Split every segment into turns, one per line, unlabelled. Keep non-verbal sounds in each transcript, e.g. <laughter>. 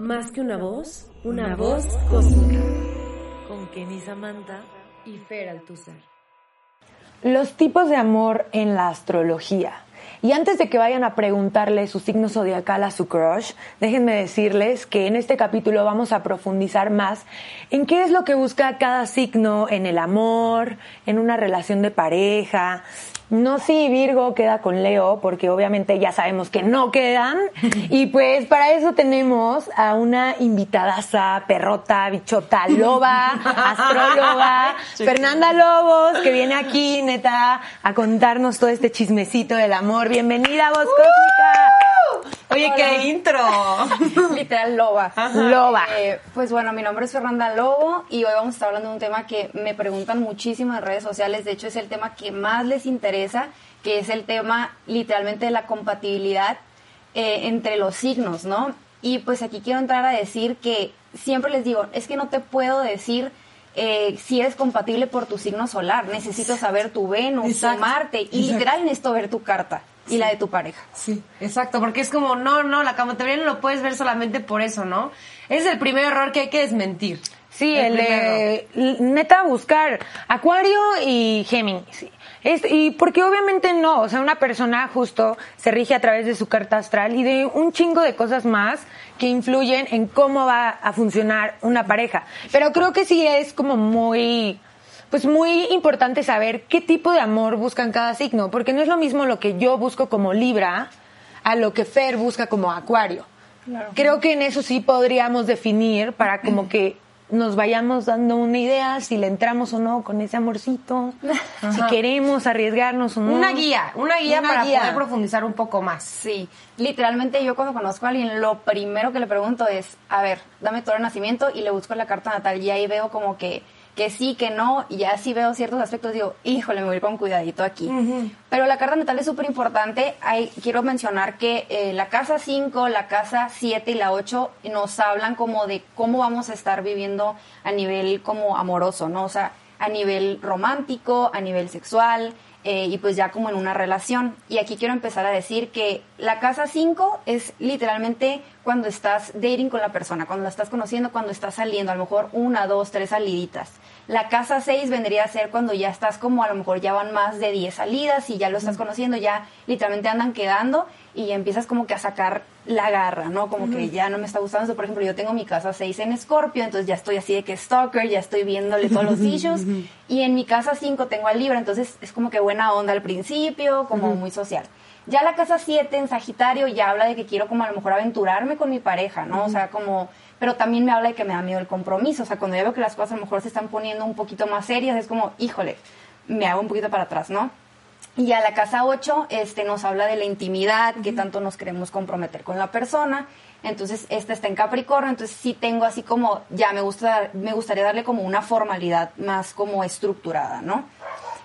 Más que una voz, una, voz cósmica.
Con Kenny Samantha y Fer Althusser.
Los tipos de amor en la astrología. Y antes de que vayan a preguntarle su signo zodiacal a su crush, déjenme decirles que en este capítulo vamos a profundizar más en qué es lo que busca cada signo en el amor, en una relación de pareja, no si Virgo queda con Leo, porque obviamente ya sabemos que no quedan. <laughs> Y pues para eso tenemos a una invitadaza, perrota, bichota, loba, <laughs> astróloga, Fernanda Lobos, que viene aquí, neta, a contarnos todo este chismecito del amor. Bienvenida, voz cósmica.
Oye, qué intro. <laughs>
Literal loba.
Loba.
Eh, pues bueno, mi nombre es Fernanda Lobo y hoy vamos a estar hablando de un tema que me preguntan muchísimo en redes sociales. De hecho, es el tema que más les interesa, que es el tema literalmente de la compatibilidad eh, entre los signos, ¿no? Y pues aquí quiero entrar a decir que siempre les digo, es que no te puedo decir eh, si eres compatible por tu signo solar. Necesito saber tu Venus,
Exacto.
tu Marte y literal necesito ver tu carta y la de tu pareja.
Sí, exacto, porque es como, no, no, la compatibilidad no lo puedes ver solamente por eso, ¿no? Ese es el primer error que hay que desmentir.
Sí, el, de neta buscar Acuario y Géminis. sí. Es- y porque obviamente no, o sea, una persona justo se rige a través de su carta astral y de un chingo de cosas más que influyen en cómo va a funcionar una pareja. Pero creo que sí es como muy, pues muy importante saber qué tipo de amor buscan cada signo, porque no es lo mismo lo que yo busco como Libra a lo que Fer busca como Acuario. Creo que en eso sí podríamos definir para como que nos vayamos dando una idea si le entramos o no con ese amorcito, si queremos arriesgarnos o no.
Una guía, una guía
Una
para
guía.
poder profundizar un poco más.
Sí, literalmente yo cuando conozco a alguien, lo primero que le pregunto es, a ver, dame tu hora de nacimiento y le busco la carta natal y ahí veo como que, que sí, que no, y ya sí veo ciertos aspectos, digo, híjole, me voy a ir con cuidadito aquí. Pero la carta natal es súper importante, quiero mencionar que eh, la casa 5, la casa 7 y la 8 nos hablan como de cómo vamos a estar viviendo a nivel como amoroso, ¿no? O sea, a nivel romántico, a nivel sexual, eh, y pues ya como en una relación. Y aquí quiero empezar a decir que la casa 5 es literalmente cuando estás dating con la persona, cuando la estás conociendo, cuando estás saliendo, a lo mejor una, dos, tres saliditas. La casa 6 vendría a ser cuando ya estás como a lo mejor ya van más de 10 salidas y ya lo estás conociendo, ya literalmente andan quedando y ya empiezas como que a sacar la garra, ¿no? Como que ya no me está gustando. Por ejemplo, yo tengo mi casa 6 en Scorpio, entonces ya estoy así de que stalker, ya estoy viéndole todos los issues. Y en mi casa 5 tengo al Libra, entonces es como que buena onda al principio, como muy social. Ya la casa 7 en Sagitario ya habla de que quiero como a lo mejor aventurarme con mi pareja, ¿no? O sea, como... Pero también me habla de que me da miedo el compromiso. O sea, cuando ya veo que las cosas a lo mejor se están poniendo un poquito más serias, es como, híjole, me hago un poquito para atrás, ¿no? Y a la casa 8 este, nos habla de la intimidad, que tanto nos queremos comprometer con la persona. Entonces, esta está en Capricornio, entonces sí tengo así como, ya me, gusta, me gustaría darle como una formalidad más como estructurada, ¿no?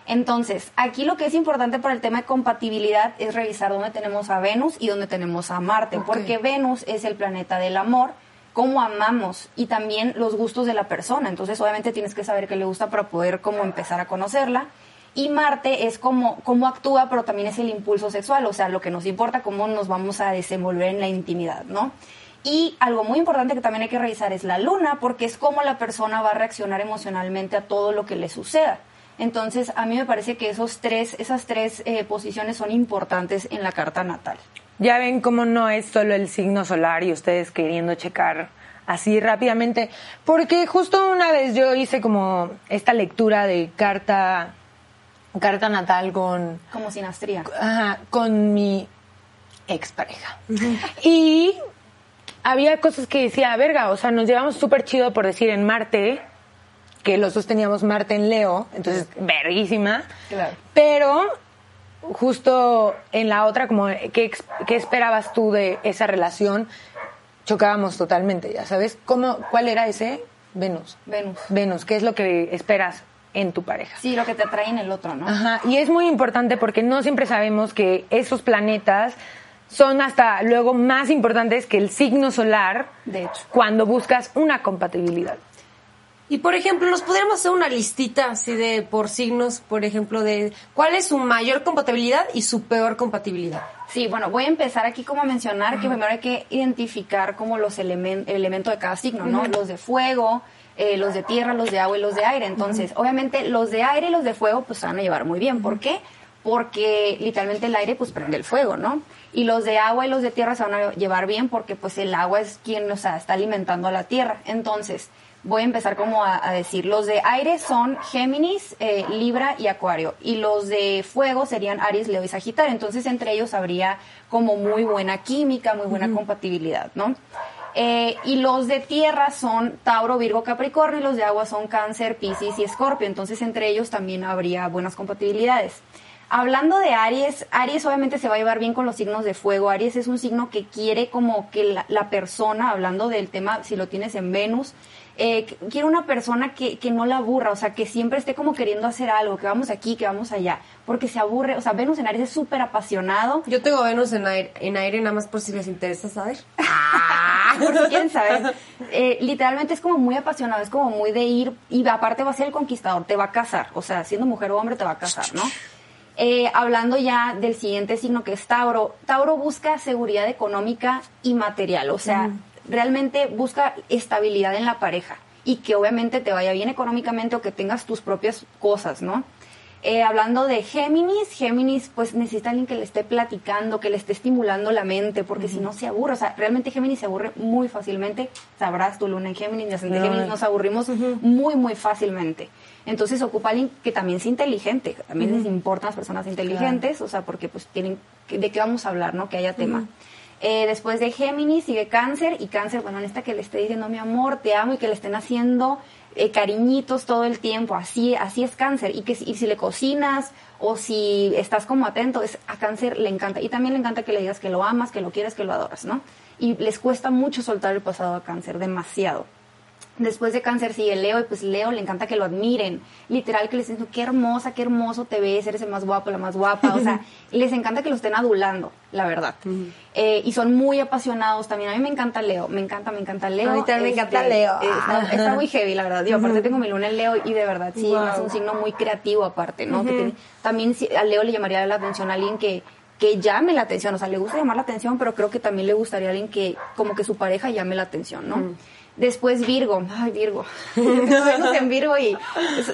Entonces, aquí lo que es importante para el tema de compatibilidad es revisar dónde tenemos a Venus y dónde tenemos a Marte, porque Venus es el planeta del amor, cómo amamos y también los gustos de la persona. Entonces, obviamente tienes que saber qué le gusta para poder como empezar a conocerla. Y Marte es como cómo actúa, pero también es el impulso sexual, o sea, lo que nos importa, cómo nos vamos a desenvolver en la intimidad, ¿no? Y algo muy importante que también hay que revisar es la luna, porque es cómo la persona va a reaccionar emocionalmente a todo lo que le suceda. Entonces, a mí me parece que esos tres, esas tres eh, posiciones son importantes en la carta natal.
Ya ven cómo no es solo el signo solar y ustedes queriendo checar así rápidamente. Porque justo una vez yo hice como esta lectura de carta, carta natal con,
Como sinastría.
ajá, con mi expareja. Y había cosas que decía, verga, o sea, nos llevamos súper chido por decir en Marte, que los dos teníamos Marte en Leo, entonces, verguísima.
Claro.
Pero justo en la otra, como, ¿qué, qué esperabas tú de esa relación? Chocábamos totalmente, ya sabes. ¿Cómo, ¿Cuál era ese? Venus.
Venus.
Venus, ¿qué es lo que esperas en tu pareja?
Sí, lo que te atrae en el otro, ¿no?
Ajá, y es muy importante porque no siempre sabemos que esos planetas son hasta luego más importantes que el signo solar
De hecho.
cuando buscas una compatibilidad.
Y por ejemplo, nos podríamos hacer una listita así de por signos, por ejemplo, de cuál es su mayor compatibilidad y su peor compatibilidad.
Sí, bueno, voy a empezar aquí como a mencionar que primero hay que identificar como los elementos, el elemento de cada signo, ¿no? Los de fuego, eh, los de tierra, los de agua y los de aire. Entonces, obviamente, los de aire y los de fuego pues se van a llevar muy bien. ¿Por qué? Porque literalmente el aire pues prende el fuego, ¿no? Y los de agua y los de tierra se van a llevar bien porque pues el agua es quien, o sea, está alimentando a la tierra. Entonces, voy a empezar como a, decir, los de aire son Géminis, eh, Libra y Acuario, y los de fuego serían Aries, Leo y Sagitario, entonces entre ellos habría como muy buena química, muy buena compatibilidad, ¿no? Eh, y los de tierra son Tauro, Virgo, Capricornio, y los de agua son Cáncer, Piscis y Escorpio, entonces entre ellos también habría buenas compatibilidades. Hablando de Aries, Aries obviamente se va a llevar bien con los signos de fuego. Aries es un signo que quiere como que la, la persona, hablando del tema, si lo tienes en Venus, eh, quiero una persona que, que no la aburra, o sea, que siempre esté como queriendo hacer algo, que vamos aquí, que vamos allá, porque se aburre, o sea, Venus en Aries es súper apasionado.
Yo tengo Venus en aire, en aire nada más por si les interesa saber. <laughs>
Por si quieren saber. Eh, literalmente es como muy apasionado, es como muy de ir, y aparte va a ser el conquistador, te va a casar, o sea, siendo mujer o hombre te va a casar, ¿no? Eh, hablando ya del siguiente signo que es Tauro, Tauro busca seguridad económica y material, o sea, realmente busca estabilidad en la pareja y que obviamente te vaya bien económicamente o que tengas tus propias cosas, ¿no? Eh, hablando de Géminis, Géminis pues necesita alguien que le esté platicando, que le esté estimulando la mente, porque si no se aburre, o sea, realmente Géminis se aburre muy fácilmente, sabrás tu luna en Géminis, mi ascendente Géminis, nos aburrimos muy, muy fácilmente. Entonces ocupa alguien que también sea inteligente, también les importan las personas inteligentes, o sea, porque pues tienen, de qué vamos a hablar, ¿no? Que haya tema. Eh, después de Géminis sigue Cáncer y Cáncer, bueno, en esta que le esté diciendo mi amor, te amo y que le estén haciendo eh, cariñitos todo el tiempo, así, así es Cáncer. Y que y si le cocinas o si estás como atento, es, a Cáncer le encanta. Y también le encanta que le digas que lo amas, que lo quieres, que lo adoras, ¿no? Y les cuesta mucho soltar el pasado a Cáncer, demasiado. Después de cáncer sigue Leo y pues Leo le encanta que lo admiren. Literal que les dicen, qué hermosa, qué hermoso te ves, eres el más guapo, la más guapa. O sea, <laughs> les encanta que lo estén adulando, la verdad. Eh, y son muy apasionados también. A mí me encanta Leo, me encanta, me encanta Leo.
A mí también me encanta Leo.
Eh, está, muy heavy, la verdad. Yo aparte tengo mi luna en Leo y de verdad sí, es un signo muy creativo aparte, ¿no? también a Leo le llamaría la atención a alguien que que llame la atención, o sea, le gusta llamar la atención, pero creo que también le gustaría a alguien que como que su pareja llame la atención, ¿no? Después Virgo, ay Virgo, <laughs> en Virgo y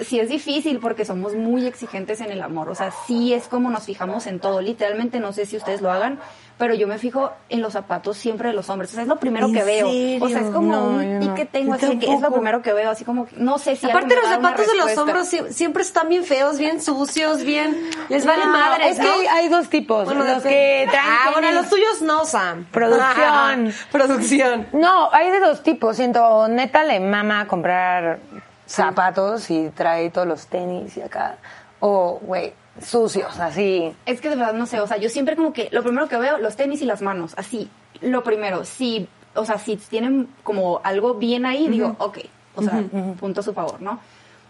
sí es difícil porque somos muy exigentes en el amor, o sea, sí es como nos fijamos en todo, literalmente no sé si ustedes lo hagan, pero yo me fijo en los zapatos siempre de los hombres, o sea, es lo primero que veo, o sea, es como un pique tengo, así que es lo primero que veo, así como, no sé si
Aparte los zapatos de los hombros siempre están bien feos, bien sucios, bien, les vale madre.
Es que hay, dos tipos, los que traen...
Ah, bueno, los tuyos no, Sam.
Producción. <laughs>
Producción.
No, hay de dos tipos, siento, neta le mama comprar zapatos y trae todos los tenis y acá, o, güey, sucios, así.
Es que de verdad no sé, o sea, yo siempre como que lo primero que veo, los tenis y las manos, así. Lo primero, si, o sea, si tienen como algo bien ahí, digo, ok, o sea, punto a su favor, ¿no?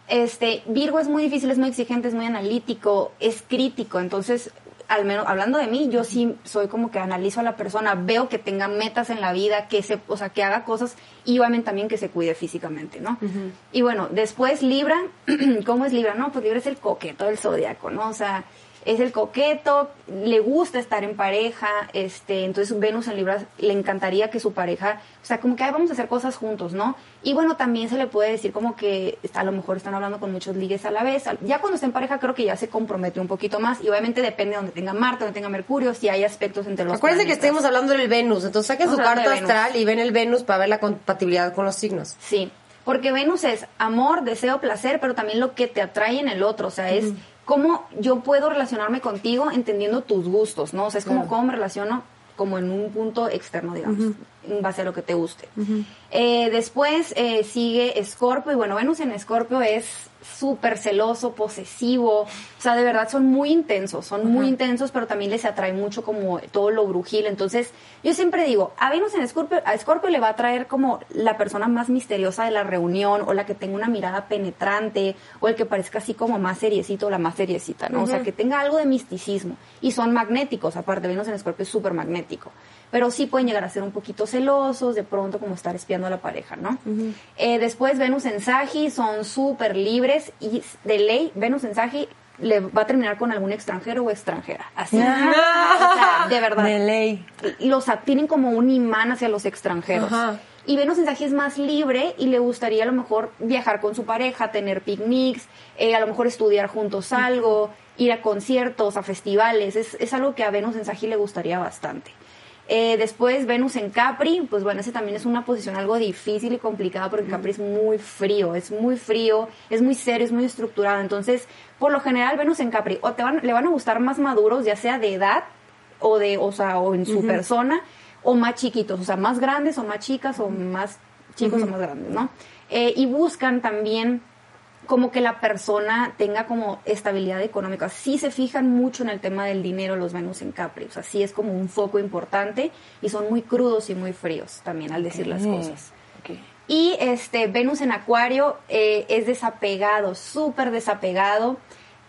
Este, Virgo es muy difícil, es muy exigente, es muy analítico, es crítico, entonces al menos hablando de mí, yo sí soy como que analizo a la persona, veo que tenga metas en la vida, que se, o sea, que haga cosas y obviamente también que se cuide físicamente, ¿no? Y bueno, después Libra, <clears throat> ¿cómo es Libra? No, pues Libra es el coqueto del zodiaco, ¿no? O sea, es el coqueto, le gusta estar en pareja, este, entonces Venus en Libra le encantaría que su pareja, o sea, como que vamos a hacer cosas juntos, ¿no? Y bueno, también se le puede decir como que a lo mejor están hablando con muchos ligues a la vez. Ya cuando está en pareja creo que ya se compromete un poquito más y obviamente depende de donde tenga Marte, donde tenga Mercurio, si hay aspectos entre los
Acuérdense que estemos hablando del Venus, entonces saquen su carta astral y ven el Venus para ver la compatibilidad con los signos.
Sí. Porque Venus es amor, deseo, placer, pero también lo que te atrae en el otro. O sea, es cómo yo puedo relacionarme contigo entendiendo tus gustos, ¿no? O sea, es como cómo me relaciono como en un punto externo, digamos, base a lo que te guste. Eh, después eh, sigue Scorpio, y bueno, Venus en Scorpio es súper celoso, posesivo, o sea, de verdad son muy intensos, son muy intensos, pero también les atrae mucho como todo lo brujil. Entonces, yo siempre digo, a Venus en Scorpio, a Scorpio le va a traer como la persona más misteriosa de la reunión, o la que tenga una mirada penetrante, o el que parezca así como más seriecito, o la más seriecita, ¿no? O sea, que tenga algo de misticismo. Y son magnéticos, aparte, Venus en Scorpio es súper magnético. Pero sí pueden llegar a ser un poquito celosos, de pronto como estar espiando a la pareja, ¿no? Eh, después Venus en Sagi son súper libres y de ley Venus en Sagi le va a terminar con algún extranjero o extranjera. Así. O sea, de verdad.
De ley.
Los tienen como un imán hacia los extranjeros.
Ajá.
Y Venus en Sagi es más libre y le gustaría a lo mejor viajar con su pareja, tener picnics, eh, a lo mejor estudiar juntos algo, ir a conciertos, a festivales. Es, es algo que a Venus en Sagi le gustaría bastante. Eh, después Venus en Capri, pues bueno, ese también es una posición algo difícil y complicada porque Capri es muy frío, es muy frío, es muy serio, es muy estructurado. Entonces, por lo general Venus en Capri o te van, le van a gustar más maduros, ya sea de edad o de, o sea, o en su persona, o más chiquitos, o sea, más grandes o más chicas o más chicos o más grandes, ¿no? Eh, y buscan también como que la persona tenga como estabilidad económica. Sí se fijan mucho en el tema del dinero los Venus en Capri, o sea, sí es como un foco importante y son muy crudos y muy fríos también al decir las cosas. Y este Venus en Acuario eh, es desapegado, súper desapegado.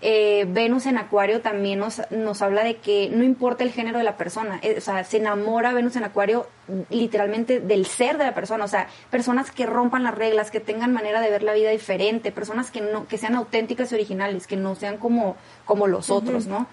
Eh, Venus en Acuario también nos, nos habla de que no importa el género de la persona, eh, o sea, se enamora Venus en Acuario mm, literalmente del ser de la persona, o sea, personas que rompan las reglas, que tengan manera de ver la vida diferente, personas que no que sean auténticas y originales, que no sean como como los otros, ¿no?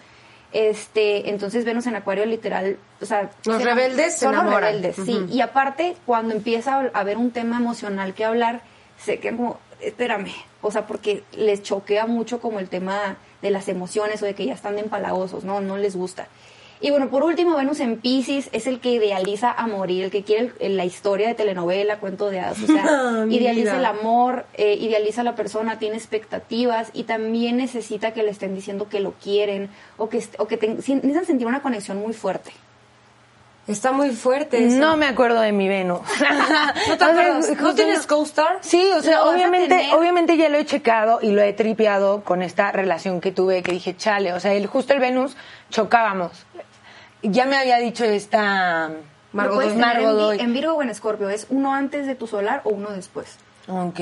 Este, entonces Venus en Acuario literal, o sea,
Los
se-
rebeldes se
son los rebeldes, sí. Y aparte, cuando empieza a haber un tema emocional que hablar, se quedan como, espérame, o sea, porque les choquea mucho como el tema de las emociones o de que ya están de empalagosos, ¿no? No les gusta. Y bueno, por último, Venus en Pisces es el que idealiza a morir, el que quiere el- la historia de telenovela, cuento de hadas, o sea, <laughs>
Mi
idealiza el amor, eh, idealiza a la persona, tiene expectativas y también necesita que le estén diciendo que lo quieren o que, o que si- necesitan sentir una conexión muy fuerte.
Está muy fuerte eso.
No me acuerdo de mi Venus. <laughs>
¿No te acuerdas? ¿No
Justo
tienes co-star?
Sí, o sea, obviamente, obviamente ya lo he checado y lo he tripeado con esta relación que tuve que dije, chale, o sea, el, justo el Venus chocábamos. Ya me había dicho esta
Margot
en,
Margot
Vi- en Virgo o en Escorpio. ¿Es uno antes de tu solar o uno después?
Ok.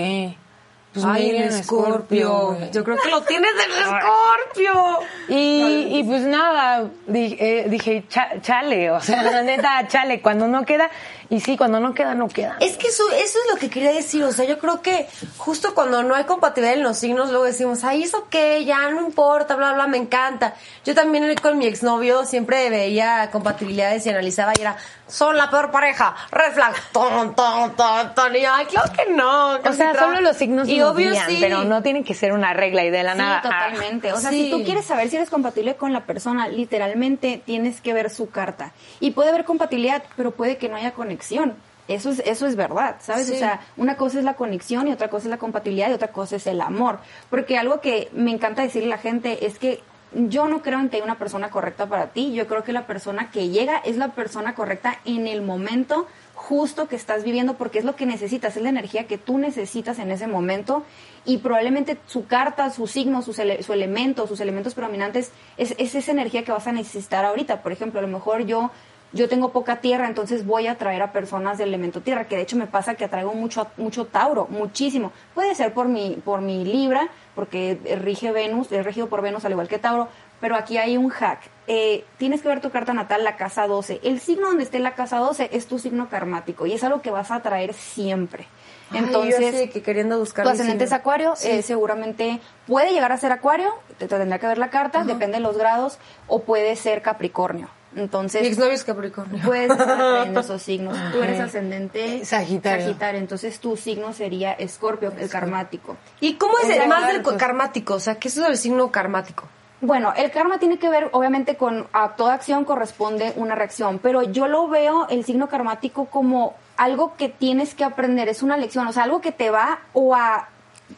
Pues
Ay,
mira,
el escorpio. Yo creo que lo tienes del escorpio.
Y, y pues nada, dije, eh, dije "Cha- chale, o sea, la neta, <laughs> chale, cuando no queda, y sí, cuando no queda, no queda.
Es que eso, eso es lo que quería decir. O sea, yo creo que justo cuando no hay compatibilidad en los signos, luego decimos, ay, eso qué, ya no importa, bla, bla, me encanta. Yo también con mi exnovio siempre veía compatibilidades y analizaba y era, son la peor pareja, red flag, ton, ton, ton, ton. Y yo, ay, claro que no.
O sea, solo los signos
y
nos
obvio
guían,
sí.
pero no tienen que ser una regla y de la
Sí,
nada. ah,
totalmente. O sea,
sí.
si tú quieres saber si eres compatible con la persona, literalmente tienes que ver su carta. Y puede haber compatibilidad, pero puede que no haya conexión. Eso es, eso es verdad, ¿sabes?
Sí.
O sea, una cosa es la conexión y otra cosa es la compatibilidad y otra cosa es el amor. Porque algo que me encanta decirle a la gente es que yo no creo en que hay una persona correcta para ti. Yo creo que la persona que llega es la persona correcta en el momento justo que estás viviendo porque es lo que necesitas, es la energía que tú necesitas en ese momento y probablemente su carta, su signo, ele- su elemento, sus elementos predominantes es, es esa energía que vas a necesitar ahorita. Por ejemplo, a lo mejor yo yo tengo poca tierra, entonces voy a atraer a personas del elemento tierra, que de hecho me pasa que atraigo mucho mucho Tauro, muchísimo. Puede ser por mi por mi Libra, porque rige Venus, es regido por Venus al igual que Tauro, pero aquí hay un hack. Eh, tienes que ver tu carta natal, la casa 12. El signo donde esté la casa 12 es tu signo karmático y es algo que vas a atraer siempre.
Ay, yo
Entonces,
de que queriendo buscar
tu ascendente es acuario,
Sí.
eh, seguramente puede llegar a ser acuario, te, te tendrá que ver la carta, depende de los grados, o puede ser capricornio. Entonces,
Mi exnovio es Capricornio. <laughs>
puedes estar atrayendo esos signos. Tú eres ascendente
Sagitario.
Sagitario, entonces tu signo sería Escorpio, el karmático.
¿Y cómo es el más del co- karmático? O sea, ¿qué es del signo karmático?
Bueno, el karma tiene que ver, obviamente, con a toda acción corresponde una reacción, pero yo lo veo el signo karmático como algo que tienes que aprender, es una lección, o sea, algo que te va o a,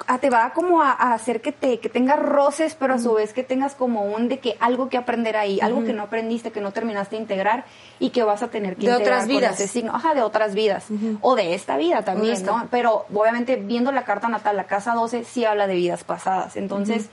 a- te va como a, a hacer que te que tengas roces, pero a su vez que tengas como un de que algo que aprender ahí, algo que no aprendiste, que no terminaste de integrar y que vas a tener que
De
integrar
otras
con
vidas.
ese signo, ajá, de otras vidas o de esta vida también,
esta.
¿no? Pero obviamente viendo la carta natal, la casa 12 sí habla de vidas pasadas, entonces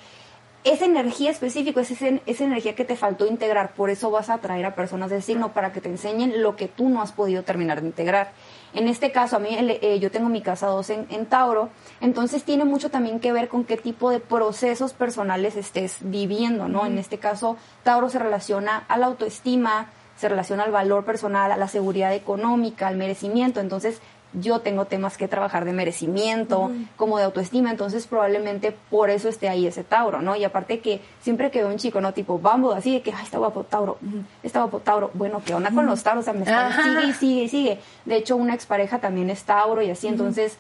esa energía específica, es ese- esa energía que te faltó integrar, por eso vas a atraer a personas del signo para que te enseñen lo que tú no has podido terminar de integrar. En este caso, a mí eh, yo tengo mi casa 2 en, en Tauro, entonces tiene mucho también que ver con qué tipo de procesos personales estés viviendo, ¿no? En este caso, Tauro se relaciona a la autoestima, se relaciona al valor personal, a la seguridad económica, al merecimiento. Entonces, yo tengo temas que trabajar de merecimiento, como de autoestima, entonces probablemente por eso esté ahí ese Tauro, ¿no? Y aparte que siempre que veo un chico, ¿no? Tipo, vamos, así de que, ay, está guapo Tauro, está guapo Tauro, bueno, ¿qué onda con los Tauros? O sea, me sigue y sigue y sigue. De hecho, una expareja también es Tauro y así, entonces...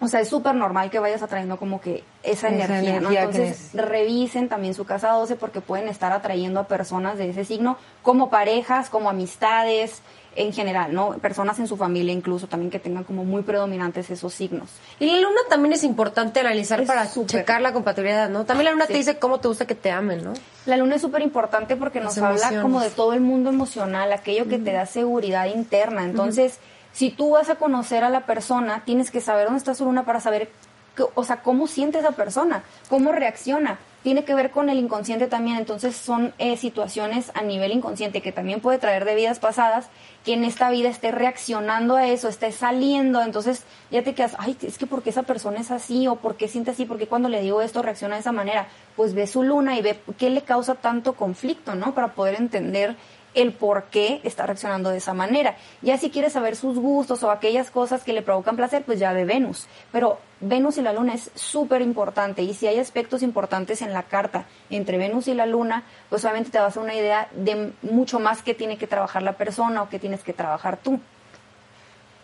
O sea, es súper normal que vayas atrayendo como que esa, energía, ¿no? Entonces, revisen también su casa 12 porque pueden estar atrayendo a personas de ese signo como parejas, como amistades, en general, ¿no? Personas en su familia incluso también que tengan como muy predominantes esos signos.
Y la luna también es importante analizar para checar la compatibilidad, ¿no? También la luna te dice cómo te gusta que te amen, ¿no?
La luna es súper importante porque nos habla como de todo el mundo emocional, aquello que te da seguridad interna. Entonces, si tú vas a conocer a la persona, tienes que saber dónde está su luna para saber, o sea, cómo siente esa persona, cómo reacciona. Tiene que ver con el inconsciente también, entonces son eh, situaciones a nivel inconsciente que también puede traer de vidas pasadas, que en esta vida esté reaccionando a eso, esté saliendo, entonces ya te quedas, ay, es que porque esa persona es así o por qué siente así, porque cuando le digo esto reacciona de esa manera, pues ve su luna y ve qué le causa tanto conflicto, ¿no? Para poder entender el por qué está reaccionando de esa manera. Ya si quieres saber sus gustos o aquellas cosas que le provocan placer, pues ya ve Venus. Pero Venus y la Luna es súper importante y si hay aspectos importantes en la carta entre Venus y la Luna, pues obviamente te vas a una idea de mucho más que tiene que trabajar la persona o que tienes que trabajar tú.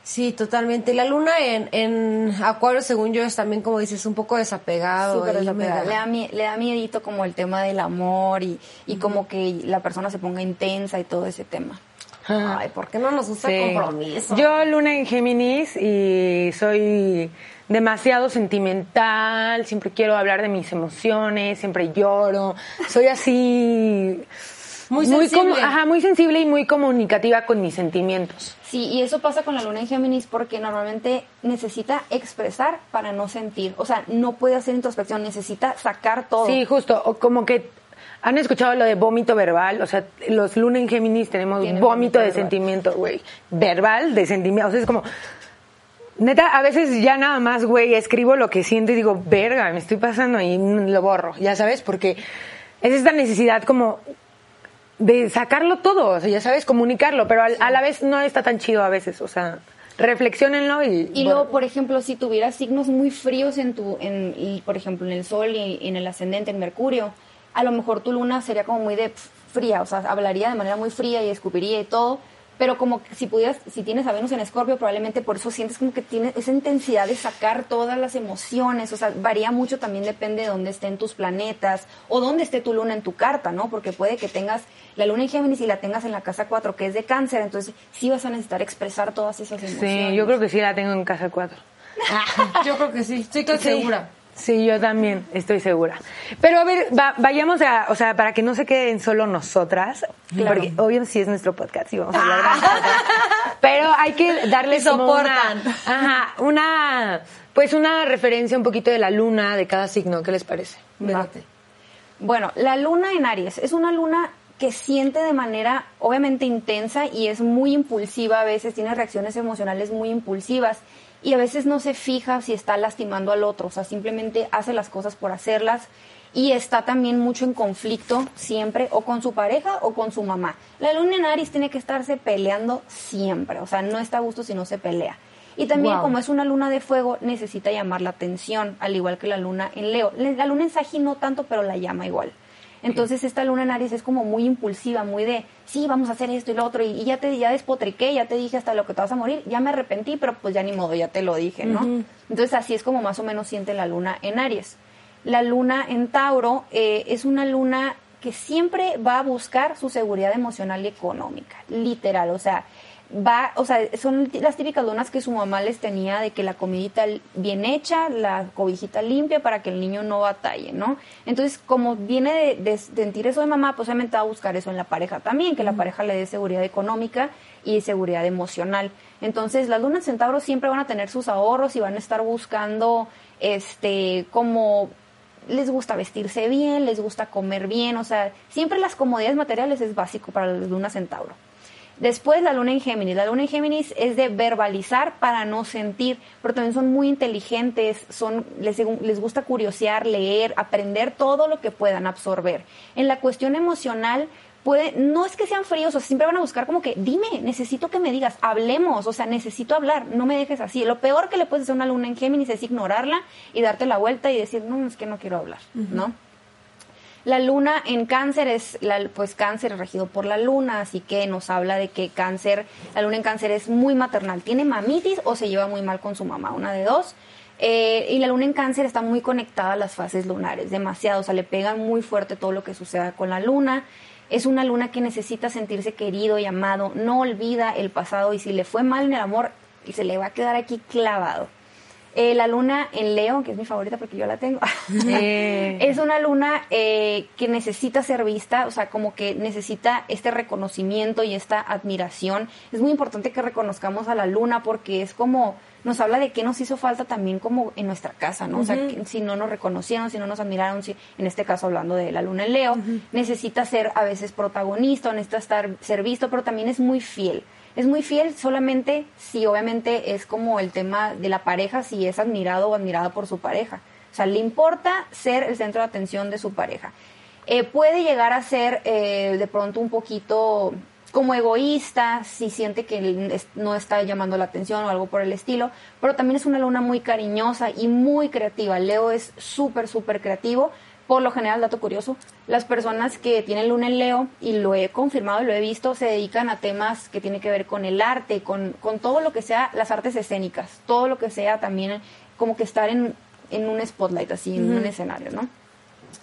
Sí, totalmente. La luna en, en Acuario, según yo, es también, como dices, un poco desapegado.
Súper desapegado. Le da, le da miedito como el tema del amor y, y como que la persona se ponga intensa y todo ese tema.
Ay, ¿por qué no nos gusta el compromiso?
Yo, luna en Géminis, y soy demasiado sentimental, siempre quiero hablar de mis emociones, siempre lloro. Soy así muy sensible. ajá, muy sensible y muy comunicativa con mis sentimientos.
Sí, y eso pasa con la luna en Géminis porque normalmente necesita expresar para no sentir. O sea, no puede hacer introspección, necesita sacar todo.
Sí, justo. O como que han escuchado lo de vómito verbal. O sea, los luna en Géminis tenemos vómito, de sentimiento, güey. Verbal de sentimiento. O sea, es como. Neta, a veces ya nada más, güey, escribo lo que siento y digo, verga, me estoy pasando y lo borro, ya sabes, porque es esta necesidad como de sacarlo todo, o sea, ya sabes, comunicarlo, pero a la vez no está tan chido a veces, o sea, reflexionenlo y...
Y luego, por ejemplo, si tuvieras signos muy fríos en tu, en, y, por ejemplo, en el Sol y, en el ascendente, en Mercurio, a lo mejor tu luna sería como muy de fría, o sea, hablaría de manera muy fría y escupiría y todo, pero como que si pudieras, si tienes a Venus en Escorpio, probablemente por eso sientes como que tienes esa intensidad de sacar todas las emociones, o sea, varía mucho, también depende de dónde estén tus planetas o dónde esté tu luna en tu carta, ¿no? Porque puede que tengas la luna en Géminis y la tengas en la casa 4, que es de cáncer, entonces sí vas a necesitar expresar todas esas emociones.
Sí, yo creo que sí la tengo en casa 4. <laughs>
yo creo que sí, estoy casi segura.
Sí, yo también estoy segura. Pero a ver, vayamos a, o sea, para que no se queden solo nosotras, porque obvio sí es nuestro podcast y vamos a hablar de Pero hay que darle
soportan.
Una, ajá, una, pues una referencia un poquito de la luna de cada signo. ¿Qué les parece?
Bueno, la luna en Aries es una luna que siente de manera obviamente intensa y es muy impulsiva a veces, tiene reacciones emocionales muy impulsivas y a veces no se fija si está lastimando al otro, o sea, simplemente hace las cosas por hacerlas y está también mucho en conflicto siempre o con su pareja o con su mamá. La luna en Aries tiene que estarse peleando siempre, o sea, no está a gusto si no se pelea. Y también como es una luna de fuego, necesita llamar la atención, al igual que la luna en Leo. La luna en Sagi no tanto, pero la llama igual. Entonces esta luna en Aries es como muy impulsiva, muy de, sí, vamos a hacer esto y lo otro, y, ya te ya despotriqué, ya te dije hasta lo que te vas a morir, ya me arrepentí, pero pues ya ni modo, ya te lo dije, ¿no? Entonces así es como más o menos siente la luna en Aries. La luna en Tauro eh, es una luna que siempre va a buscar su seguridad emocional y económica, literal, o sea, va, o sea, son las típicas lunas que su mamá les tenía de que la comidita bien hecha, la cobijita limpia para que el niño no batalle, ¿no? Entonces, como viene de, sentir eso de mamá, pues obviamente va a buscar eso en la pareja también, que la pareja le dé seguridad económica y seguridad emocional. Entonces, las lunas centauros siempre van a tener sus ahorros y van a estar buscando, este, como les gusta vestirse bien, les gusta comer bien, o sea, siempre las comodidades materiales es básico para las lunas centauro. Después la luna en Géminis. La luna en Géminis es de verbalizar para no sentir, pero también son muy inteligentes, son, les, les gusta curiosear, leer, aprender todo lo que puedan absorber. En la cuestión emocional, puede, no es que sean fríos, o sea, siempre van a buscar como que, dime, necesito que me digas, hablemos, o sea, necesito hablar, no me dejes así. Lo peor que le puedes hacer a una luna en Géminis es ignorarla y darte la vuelta y decir, no, es que no quiero hablar, ¿no? La luna en cáncer es, la, pues cáncer regido por la luna, así que nos habla de que cáncer, la luna en cáncer es muy maternal, tiene mamitis o se lleva muy mal con su mamá, una de dos. Eh, y la luna en cáncer está muy conectada a las fases lunares, demasiado, o sea, le pega muy fuerte todo lo que suceda con la luna. Es una luna que necesita sentirse querido y amado, no olvida el pasado y si le fue mal en el amor, se le va a quedar aquí clavado. Eh, la luna en Leo, que es mi favorita porque yo la tengo, <laughs> <laughs>
Eh.
es una luna eh, que necesita ser vista, o sea, como que necesita este reconocimiento y esta admiración. Es muy importante que reconozcamos a la luna porque es como, nos habla de qué nos hizo falta también como en nuestra casa, ¿no? O sea, que si no nos reconocieron, si no nos admiraron, si, en este caso hablando de la luna en Leo, necesita ser a veces protagonista, necesita estar, ser visto, pero también es muy fiel es muy fiel solamente si obviamente es como el tema de la pareja, si es admirado o admirada por su pareja. O sea, le importa ser el centro de atención de su pareja. Eh, puede llegar a ser eh, de pronto un poquito como egoísta, si siente que no está llamando la atención o algo por el estilo, pero también es una luna muy cariñosa y muy creativa. Leo es súper, súper creativo. Por lo general, dato curioso, las personas que tienen luna en Leo, y lo he confirmado y lo he visto, se dedican a temas que tienen que ver con el arte, con, con todo lo que sea las artes escénicas, todo lo que sea también como que estar en, en un spotlight, así, en un escenario, ¿no?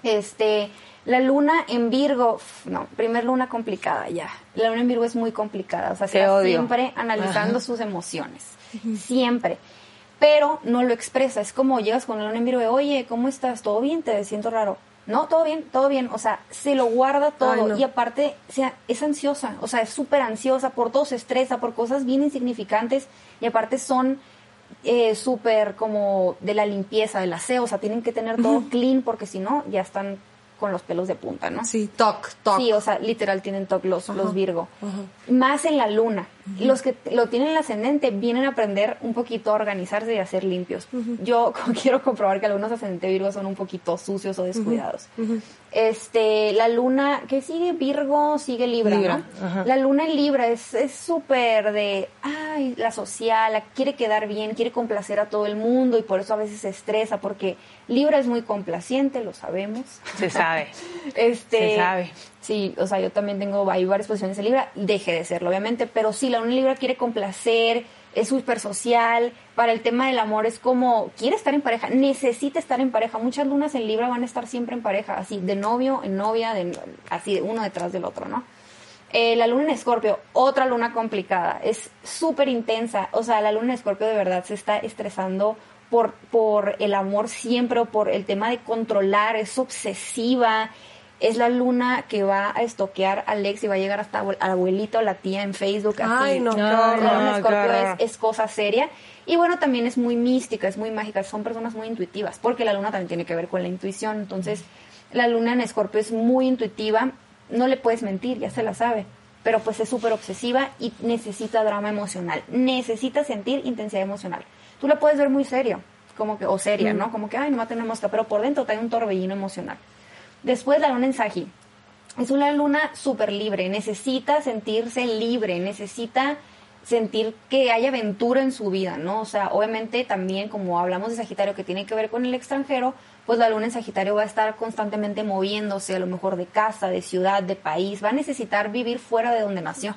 Este, la luna en Virgo, no, primer luna complicada ya. La luna en Virgo es muy complicada, o sea, siempre analizando sus emociones, siempre. Pero no lo expresa, es como llegas con la luna en Virgo, de, oye, ¿cómo estás? ¿Todo bien? Te siento raro. No, todo bien, todo bien. O sea, se lo guarda todo.
Ay, no.
Y aparte, o sea, es ansiosa. O sea, es súper ansiosa. Por todo se estresa, por cosas bien insignificantes. Y aparte son eh, súper como de la limpieza, del aseo. O sea, tienen que tener todo clean porque si no, ya están con los pelos de punta, ¿no?
Sí, toc, toc.
Sí, o sea, literal tienen TOC los, los Virgo. Más en la luna. Los que lo tienen en el ascendente vienen a aprender un poquito a organizarse y a ser limpios. Yo <laughs> quiero comprobar que algunos ascendente Virgo son un poquito sucios o descuidados. Este, la luna, que sigue Virgo, sigue Libra,
Libra,
¿no? La luna en Libra es es súper de, ay, la social, la- quiere quedar bien, quiere complacer a todo el mundo y por eso a veces se estresa porque Libra es muy complaciente, lo sabemos.
Se sabe. <laughs>
Este,
Se sabe.
Sí, o sea, yo también tengo hay varias posiciones de Libra, deje de serlo, obviamente, pero sí, la luna en Libra quiere complacer, es súper social, para el tema del amor es como, quiere estar en pareja, necesita estar en pareja, muchas lunas en Libra van a estar siempre en pareja, así, de novio en novia, así, de uno detrás del otro, ¿no? Eh, la luna en Escorpio, otra luna complicada, es súper intensa, o sea, la luna en Escorpio de verdad se está estresando por, por el amor siempre o por el tema de controlar, es obsesiva, es la luna que va a estoquear a Alex y va a llegar hasta al abuelito o la tía en Facebook. así.
Ay, no,
No,
es, es cosa seria. Y bueno, también es muy mística, es muy mágica, son personas muy intuitivas, porque la luna también tiene que ver con la intuición. Entonces, la luna en Escorpio es muy intuitiva, no le puedes mentir, ya se la sabe, pero pues es súper obsesiva y necesita drama emocional, necesita sentir intensidad emocional. Tú la puedes ver muy serio, como que, o seria, ¿no? Como que, ay, no una mosca, pero por dentro trae un torbellino emocional. Después la luna en Sagi. Es una luna súper libre, necesita sentirse libre, necesita sentir que hay aventura en su vida, ¿no? O sea, obviamente también como hablamos de Sagitario que tiene que ver con el extranjero, pues la luna en Sagitario va a estar constantemente moviéndose, a lo mejor de casa, de ciudad, de país, va a necesitar vivir fuera de donde nació.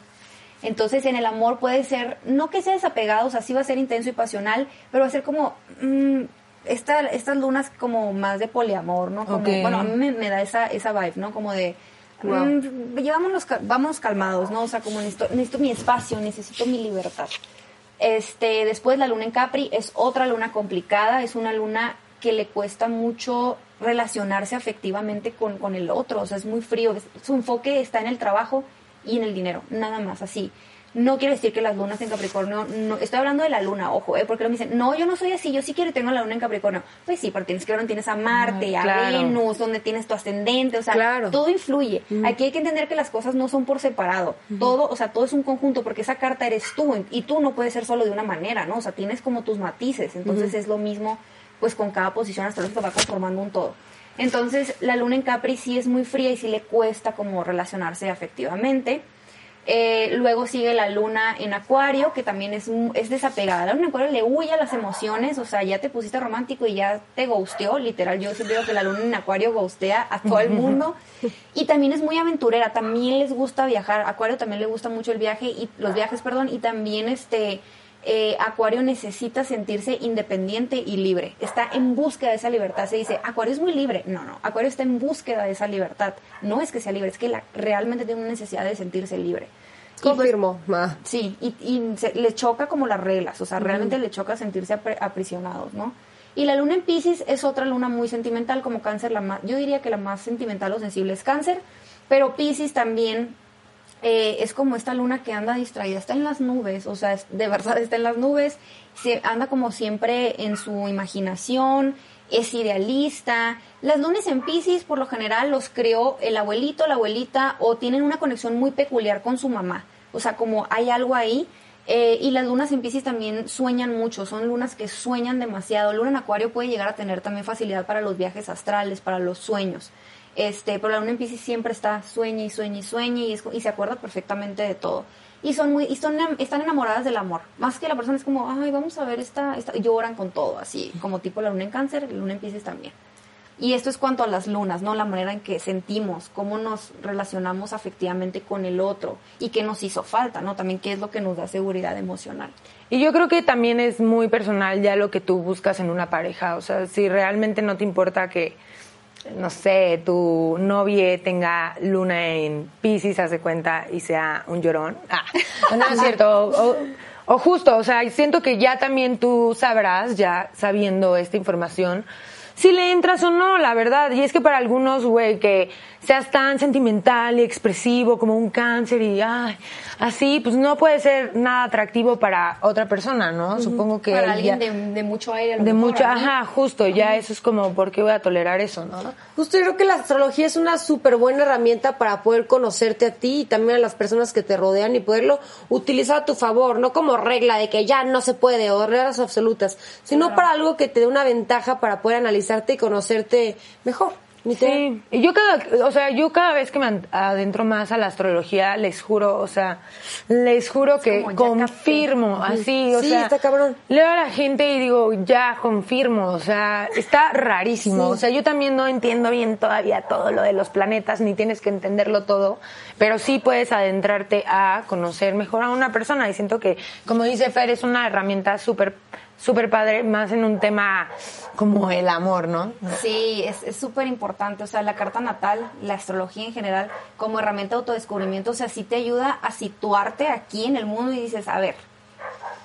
Entonces en el amor puede ser, no que sea desapegado, o sea, sí va a ser intenso y pasional, pero va a ser como, mm, esta, estas lunas como más de poliamor, ¿no? Como. Bueno, a mí me, me da esa, esa vibe, ¿no? Como de,
Wow.
mm, llevámonos, cal- vámonos calmados, ¿no? O sea, como necesito, necesito mi espacio, necesito mi libertad. Este, después la luna en Capri es otra luna complicada, es una luna que le cuesta mucho relacionarse afectivamente con, con el otro, o sea, es muy frío, es- su enfoque está en el trabajo y en el dinero, nada más así. No quiere decir que las lunas en Capricornio, no, estoy hablando de la luna, ojo, ¿eh? porque lo me dicen, no, yo no soy así, yo sí quiero y tengo la luna en Capricornio. Pues sí, pero tienes que ver dónde tienes a Marte, a
claro.
Venus, donde tienes tu ascendente, o sea,
Claro.
todo influye. Aquí hay que entender que las cosas no son por separado, todo, o sea, todo es un conjunto, porque esa carta eres tú y tú no puedes ser solo de una manera, ¿no? O sea, tienes como tus matices, entonces es lo mismo pues con cada posición astrológica va conformando un todo. Entonces, la luna en Capri sí es muy fría y sí le cuesta como relacionarse afectivamente. Eh, luego sigue la luna en Acuario, que también es, es desapegada. La luna en Acuario le huye a las emociones, o sea, ya te pusiste romántico y ya te ghosteó, literal. Yo siempre digo que la luna en Acuario ghostea a todo el <laughs> mundo. Y también es muy aventurera, también les gusta viajar. Acuario también le gusta mucho el viaje, y los viajes, perdón, y también este. Eh, Acuario necesita sentirse independiente y libre. Está en búsqueda de esa libertad. Se dice, Acuario es muy libre. No, no. Acuario está en búsqueda de esa libertad. No es que sea libre, es que la, realmente tiene una necesidad de sentirse libre.
Pues, Confirmo. Ah.
sí, y, le choca como las reglas. O sea, realmente le choca sentirse aprisionados, ¿no? Y la luna en Pisces es otra luna muy sentimental, como cáncer. La más, yo diría que la más sentimental o sensible es cáncer. Pero Pisces también eh, es como esta luna que anda distraída, está en las nubes, o sea, de verdad está en las nubes, se anda como siempre en su imaginación, es idealista. Las lunas en Pisces, por lo general, los creó el abuelito, la abuelita, o tienen una conexión muy peculiar con su mamá. O sea, como hay algo ahí. Eh, y las lunas en Pisces también sueñan mucho, son lunas que sueñan demasiado. Luna en Acuario puede llegar a tener también facilidad para los viajes astrales, para los sueños. Este, pero la luna en Pisces siempre está sueña y sueña y sueña y, y se acuerda perfectamente de todo. Y son muy, y son, están enamoradas del amor. Más que la persona es como, ay, vamos a ver esta, esta, lloran con todo, así, como tipo la luna en cáncer, la luna en Pisces también. Y esto es cuanto a las lunas, ¿no? La manera en que sentimos, cómo nos relacionamos afectivamente con el otro y qué nos hizo falta, ¿no? También qué es lo que nos da seguridad emocional.
Y yo creo que también es muy personal ya lo que tú buscas en una pareja. O sea, si realmente no te importa que no sé, tu novia tenga luna en Pisces, hace cuenta, y sea un llorón. Ah, <laughs> no es cierto. O, o, justo, o sea, siento que ya también tú sabrás, ya sabiendo esta información, si le entras o no, la verdad. Y es que para algunos, güey, que seas tan sentimental y expresivo como un cáncer y ay, así, pues no puede ser nada atractivo para otra persona, ¿no? Supongo que...
Para alguien de, mucho aire.
de mucho, ajá, justo, ya eso es como, ¿por qué voy a tolerar eso, no?
Justo yo creo que la astrología es una súper buena herramienta para poder conocerte a ti y también a las personas que te rodean y poderlo utilizar a tu favor, no como regla de que ya no se puede o reglas absolutas, sino para algo que te dé una ventaja para poder analizarte y conocerte mejor.
Sí, yo cada, o sea, yo cada vez que me adentro más a la astrología, les juro, o sea, les juro que confirmo, así, o
sí,
sea,
está cabrón.
leo a la gente y digo, ya confirmo, o sea, está rarísimo, o sea, yo también no entiendo bien todavía todo lo de los planetas, ni tienes que entenderlo todo, pero sí puedes adentrarte a conocer mejor a una persona. Y siento que, como dice Fer, es una herramienta súper súper padre, más en un tema como el amor, ¿no?
Sí, es súper importante. O sea, la carta natal, la astrología en general, como herramienta de autodescubrimiento, o sea, sí te ayuda a situarte aquí en el mundo y dices, a ver,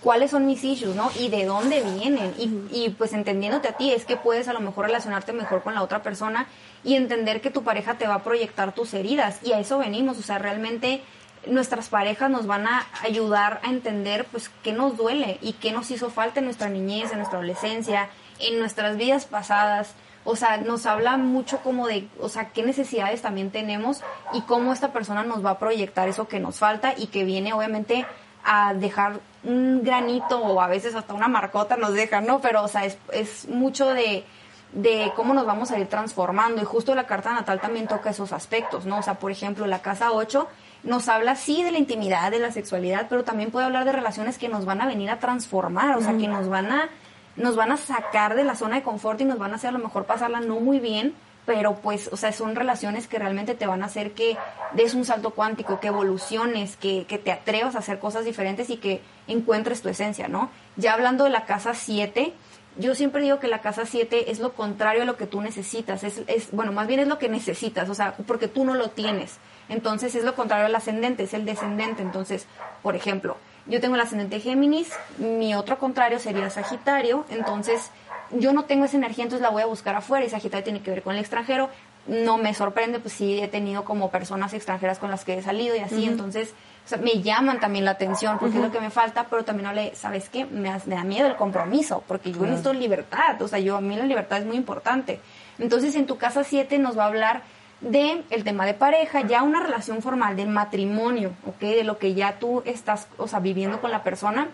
cuáles son mis issues, ¿no? Y de dónde vienen. Y, y, pues entendiéndote a ti, es que puedes a lo mejor relacionarte mejor con la otra persona y entender que tu pareja te va a proyectar tus heridas. Y a eso venimos, o sea, realmente nuestras parejas nos van a ayudar a entender pues qué nos duele y qué nos hizo falta en nuestra niñez, en nuestra adolescencia, en nuestras vidas pasadas. O sea, nos habla mucho como de, o sea, qué necesidades también tenemos y cómo esta persona nos va a proyectar eso que nos falta y que viene obviamente a dejar un granito o a veces hasta una marcota nos deja, ¿no? Pero, o sea, es, es mucho de, de cómo nos vamos a ir transformando y justo la carta natal también toca esos aspectos, ¿no? O sea, por ejemplo, la casa 8 nos habla sí de la intimidad, de la sexualidad, pero también puede hablar de relaciones que nos van a venir a transformar, o sea, que nos van a nos van a sacar de la zona de confort y nos van a hacer a lo mejor pasarla no muy bien, pero pues, o sea, son relaciones que realmente te van a hacer que des un salto cuántico, que evoluciones, que, que te atrevas a hacer cosas diferentes y que encuentres tu esencia, ¿no? Ya hablando de la casa 7, yo siempre digo que la casa 7 es lo contrario a lo que tú necesitas, es, es, bueno, más bien es lo que necesitas, o sea, porque tú no lo tienes. Entonces es lo contrario al ascendente, es el descendente. Entonces, por ejemplo, yo tengo el ascendente Géminis, mi otro contrario sería Sagitario, entonces yo no tengo esa energía, entonces la voy a buscar afuera y Sagitario tiene que ver con el extranjero. No me sorprende, pues sí he tenido como personas extranjeras con las que he salido y así, entonces me llaman también la atención porque es lo que me falta, pero también hable, ¿sabes qué? Me, da miedo el compromiso, porque yo necesito libertad, o sea, yo a mí la libertad es muy importante. Entonces en tu casa 7 nos va a hablar de el tema de pareja, ya una relación formal, del matrimonio, ¿ok? De lo que ya tú estás, o sea, viviendo con la persona.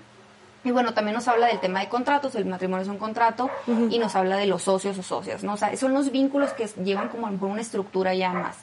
Y bueno, también nos habla del tema de contratos, el matrimonio es un contrato, y nos habla de los socios o socias, ¿no? O sea, son los vínculos que llevan como por una estructura ya más.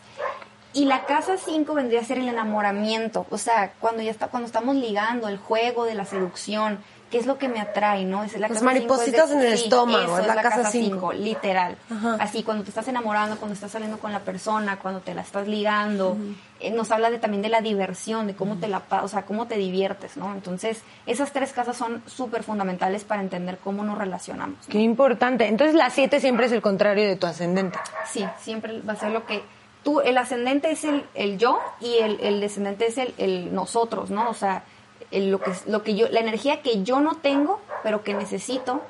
Y la casa 5 vendría a ser el enamoramiento, o sea, cuando ya está, cuando estamos ligando, el juego de la seducción, qué es lo que me atrae, ¿no? Es la
Las
casa
maripositas
cinco, es de-
en el
sí,
estómago,
eso
es la casa
casa
cinco.
cinco, literal.
Ajá.
Así, cuando te estás enamorando, cuando estás saliendo con la persona, cuando te la estás ligando, eh, nos habla de, también de la diversión, de cómo te la, o sea, cómo te diviertes, ¿no? Entonces, esas tres casas son súper fundamentales para entender cómo nos relacionamos. ¿no?
Qué importante. Entonces la 7 siempre es el contrario de tu ascendente.
Sí, siempre va a ser lo que tú, el ascendente es el, el yo y el, el descendente es el, el nosotros, ¿no? O sea, el- lo que lo que yo, la energía que yo no tengo, pero que necesito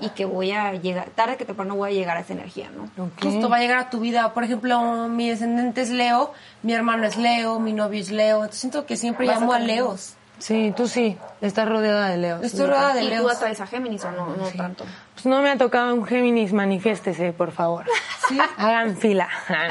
y que voy a llegar, tarde que temprano voy a llegar a esa energía, ¿no?
Justo va a llegar a tu vida. Por ejemplo, mi descendente es Leo, mi hermano es Leo, mi novio es Leo. Entonces siento que siempre
Vas a
llamo a
tener-
Leos.
Sí, tú sí. Estás rodeada de Leo.
Estoy rodeada de
y tú atraes a Géminis o no, no tanto.
Pues no me ha tocado un Géminis, manifiéstese, por favor. Hagan fila. <laughs>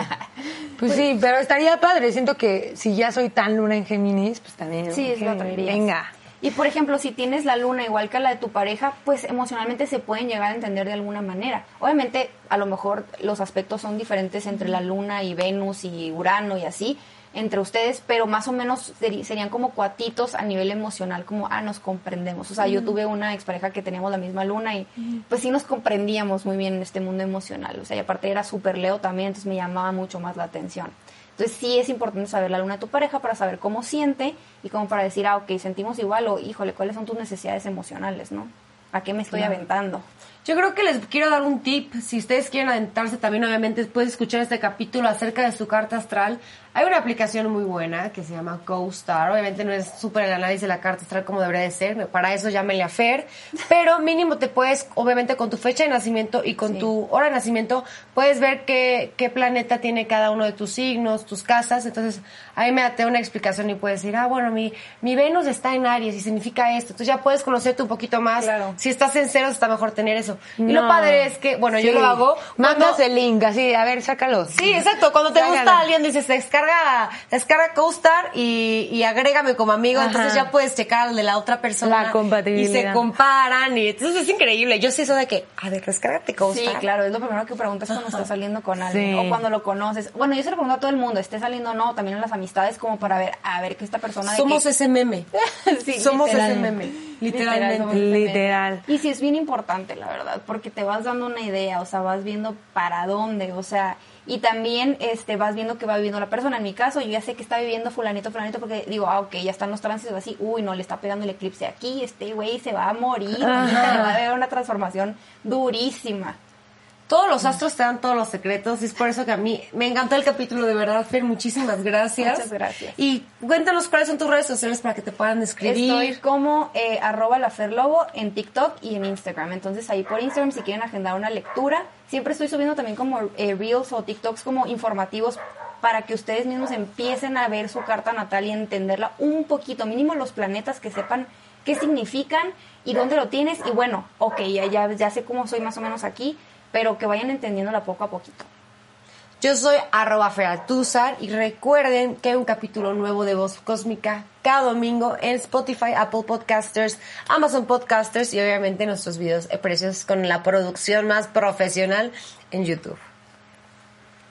Pues sí, pero estaría padre. Siento que si ya soy tan luna en Géminis, pues también.
Sí, es lo
Géminis,
atraerías.
Venga.
Y por ejemplo, si tienes la luna igual que la de tu pareja, pues emocionalmente se pueden llegar a entender de alguna manera. Obviamente, a lo mejor los aspectos son diferentes entre la luna y Venus y Urano y así, entre ustedes, pero más o menos serían como cuatitos a nivel emocional, como, ah, nos comprendemos. O sea, yo tuve una expareja que teníamos la misma luna y pues sí nos comprendíamos muy bien en este mundo emocional. O sea, y aparte era súper Leo también, entonces me llamaba mucho más la atención. Entonces sí es importante saber la luna de tu pareja para saber cómo siente y como para decir, ah, ok, sentimos igual o, híjole, ¿cuáles son tus necesidades emocionales, no? ¿A qué me estoy aventando?
Yo creo que les quiero dar un tip. Si ustedes quieren adentrarse también, obviamente, después de escuchar este capítulo acerca de su carta astral, hay una aplicación muy buena que se llama CoStar. Obviamente no es súper el análisis de la carta astral como debería de ser. Para eso llámenle a Fer. Pero mínimo te puedes, obviamente, con tu fecha de nacimiento y con
Sí.
tu hora de nacimiento, puedes ver qué, qué planeta tiene cada uno de tus signos, tus casas. Entonces, ahí me da una explicación y puedes decir, ah, bueno, mi, mi Venus está en Aries y significa esto. Entonces ya puedes conocerte un poquito más.
Claro.
Si estás en ceros, está mejor tener eso. Y lo
No.
padre es que, bueno, yo
Sí.
lo hago.
Mandas
cuando-
el link, así, a ver, sácalo.
Sí, exacto. Cuando te
Sácalo.
gusta alguien, dices, descarga, descarga CoStar y, y agrégame como amigo.
Ajá.
Entonces ya puedes checar al de la otra persona.
La compatibilidad.
Y se comparan. Y entonces es increíble. Yo sé eso de que, a ver, descárgate CoStar.
Sí, claro, es lo primero que preguntas cuando estás saliendo con alguien
Sí.
o cuando lo conoces. Bueno, yo se lo pregunto a todo el mundo, esté saliendo o no, también en las amistades, como para ver, a ver, que esta persona... de
Somos
que-
ese meme. <laughs>
Sí,
Somos
literal.
ese meme.
Literal,
Literalmente.
Literal.
Y sí es bien importante, la verdad, porque te vas dando una idea, o sea, vas viendo para dónde, o sea, y también este vas viendo que va viviendo la persona. En mi caso, yo ya sé que está viviendo fulanito, fulanito, porque digo, ah, ok, ya están los tránsitos así, uy, no, le está pegando el eclipse aquí, este güey se va a morir, ahorita le va a haber una transformación durísima.
Todos los astros te dan todos los secretos y es por eso que a mí me encantó el capítulo, de verdad, Fer, muchísimas gracias.
Muchas gracias.
Y cuéntanos cuáles son tus redes sociales para que te puedan escribir.
Estoy como eh, arroba la Ferlobo en TikTok y en Instagram. Entonces ahí por Instagram si quieren agendar una lectura. Siempre estoy subiendo también como eh, Reels o TikToks como informativos para que ustedes mismos empiecen a ver su carta natal y entenderla un poquito, mínimo los planetas que sepan qué significan y dónde lo tienes. Y bueno, ok, ya, ya, ya sé cómo soy más o menos aquí, pero que vayan entendiéndola poco a poquito.
Yo soy arroba Feratuzar y recuerden que hay un capítulo nuevo de Voz Cósmica cada domingo en Spotify, Apple Podcasters, Amazon Podcasters y obviamente nuestros videos preciosos con la producción más profesional en YouTube.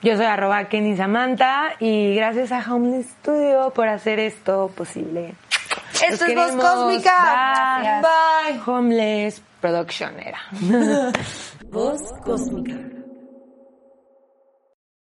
Yo soy arroba Kenny Samantha y gracias a Homeless Studio por hacer esto posible.
Esto
Los
es Voz. Cósmica.
Bye.
Bye.
Homeless Production era. <laughs>
Voz cósmica.